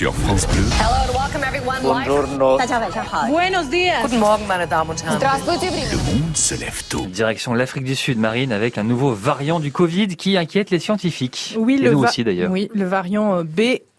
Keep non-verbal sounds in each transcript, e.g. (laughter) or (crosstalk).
sur France Bleu. Buenos días. Guten Morgen, meine Damen und Herren. Le monde se lève tôt. Direction l'Afrique du Sud, Marine, avec un nouveau variant du Covid qui inquiète les scientifiques. Oui, Et le nous aussi d'ailleurs. Oui, le variant euh,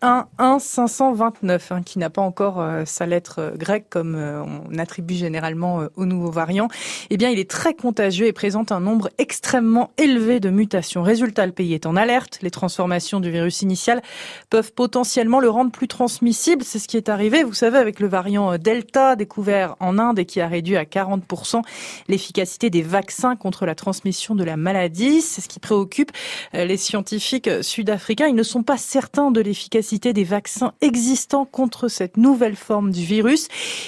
B11529, hein, qui n'a pas encore euh, sa lettre euh, grecque comme euh, on attribue généralement euh, au nouveau variant. Eh bien, il est très contagieux et présente un nombre extrêmement élevé de mutations. Résultat, le pays est en alerte. Les transformations du virus initial peuvent potentiellement le rendre plus transmissible. C'est ce qui est arrivé, vous savez, avec le variant Delta découvert en Inde et qui a réduit à 40% l'efficacité des vaccins contre la transmission de la maladie. C'est ce qui préoccupe les scientifiques sud-africains. Ils ne sont pas certains de l'efficacité des vaccins existants contre cette nouvelle forme du virus.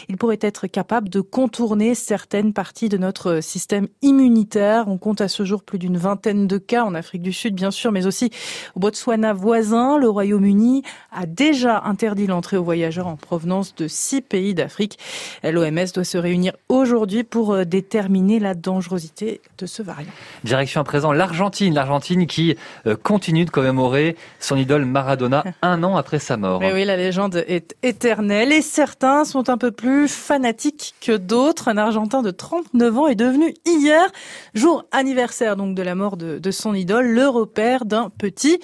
Ils pourraient être capables de contourner certaines parties de notre système immunitaire. On compte à ce jour plus d'une vingtaine de cas en Afrique du Sud, bien sûr, mais aussi au Botswana voisin. Le Royaume-Uni a déjà interdit l'entrée aux voyageurs en provenance de six pays d'Afrique. L'OMS doit se réunir aujourd'hui pour euh, déterminer la dangerosité de ce variant. Direction à présent l'Argentine. L'Argentine qui euh, continue de commémorer son idole Maradona (laughs) un an après sa mort. Mais oui, la légende est éternelle et certains sont un peu plus fanatiques que d'autres. Un Argentin de 39 ans est devenu hier, jour anniversaire donc de la mort de, de son idole, le repère d'un petit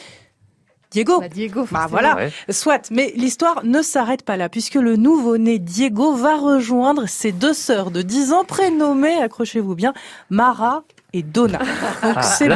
Diego. Bah, Diego, Bah voilà, Ouais. soit, mais l'histoire ne s'arrête pas là, puisque le nouveau-né Diego va rejoindre ses deux sœurs de 10 ans prénommées, accrochez-vous bien, Mara et Donna. Donc Ah, c'est là,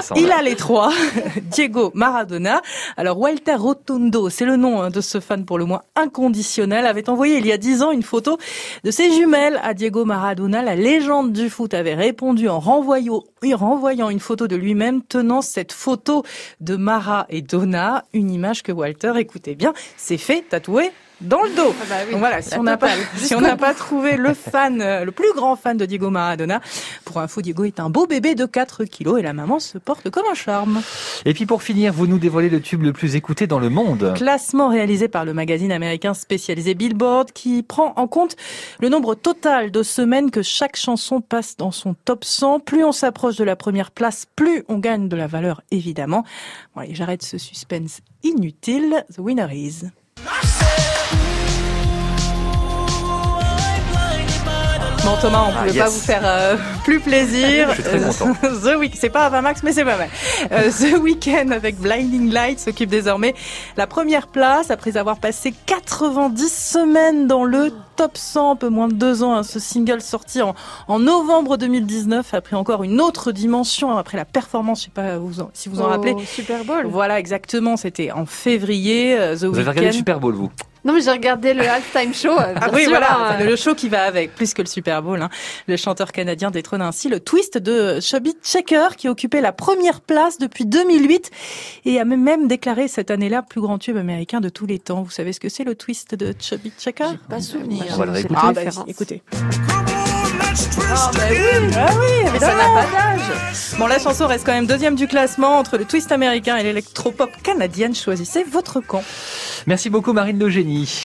ça bon. Il a les trois, (laughs) Diego Maradona. Alors Walter Rotundo, c'est le nom hein, de ce fan pour le moins inconditionnel, avait envoyé il y a dix ans une photo de ses jumelles à Diego Maradona. La légende du foot avait répondu en renvoyant, en renvoyant une photo de lui-même tenant cette photo de Mara et Donna, une image que Walter, écoutez bien, s'est fait tatouer dans le dos. Ah bah oui, Donc voilà, si on n'a pas, si on n'a pas trouvé le (laughs) fan, euh, le plus grand fan de Diego Maradona, pour info, Diego est un beau bébé de 4 kilos et la maman se porte comme un charme. Et puis pour finir, vous nous dévoilez le tube le plus écouté dans le monde. Classement réalisé par le magazine américain spécialisé Billboard qui prend en compte le nombre total de semaines que chaque chanson passe dans son top 100. Plus on s'approche de la première place, plus on gagne de la valeur évidemment. Bon allez, j'arrête ce suspense inutile. The winner is. Bon Thomas, on Ah, pouvait yes. pas vous faire euh, plus plaisir. Je suis très content. (laughs) The Week, c'est pas Ava Max, mais c'est pas mal. Euh, The Weeknd avec Blinding Light s'occupe désormais la première place après avoir passé 90 semaines dans le top 100, un peu moins de deux ans. hein. Ce single sorti en, en novembre 2019 a pris encore une autre dimension après la performance. Je sais pas vous en- si vous en rappelez. Super Bowl. Voilà, exactement. C'était en février. euh, The Vous avez regardé le. Super Bowl, vous? Non, mais j'ai regardé le halftime show. euh, Ah bien oui, sûr, voilà, hein. le show qui va avec, plus que le Super Bowl. hein. Le chanteur canadien détrône ainsi le twist de Chubby Checker, qui occupait la première place depuis 2008 et a même déclaré cette année-là plus grand tube américain de tous les temps. Vous savez ce que c'est le twist de Chubby Checker? Pas souvenir. On va le sais réécouter. Ah bah, écoutez. Ah bah oui, Ah oui, mais ça n'a pas d'âge. Bon, la chanson reste quand même deuxième du classement entre le twist américain et l'électropop canadienne. Choisissez votre camp. Merci beaucoup Marine de Génie.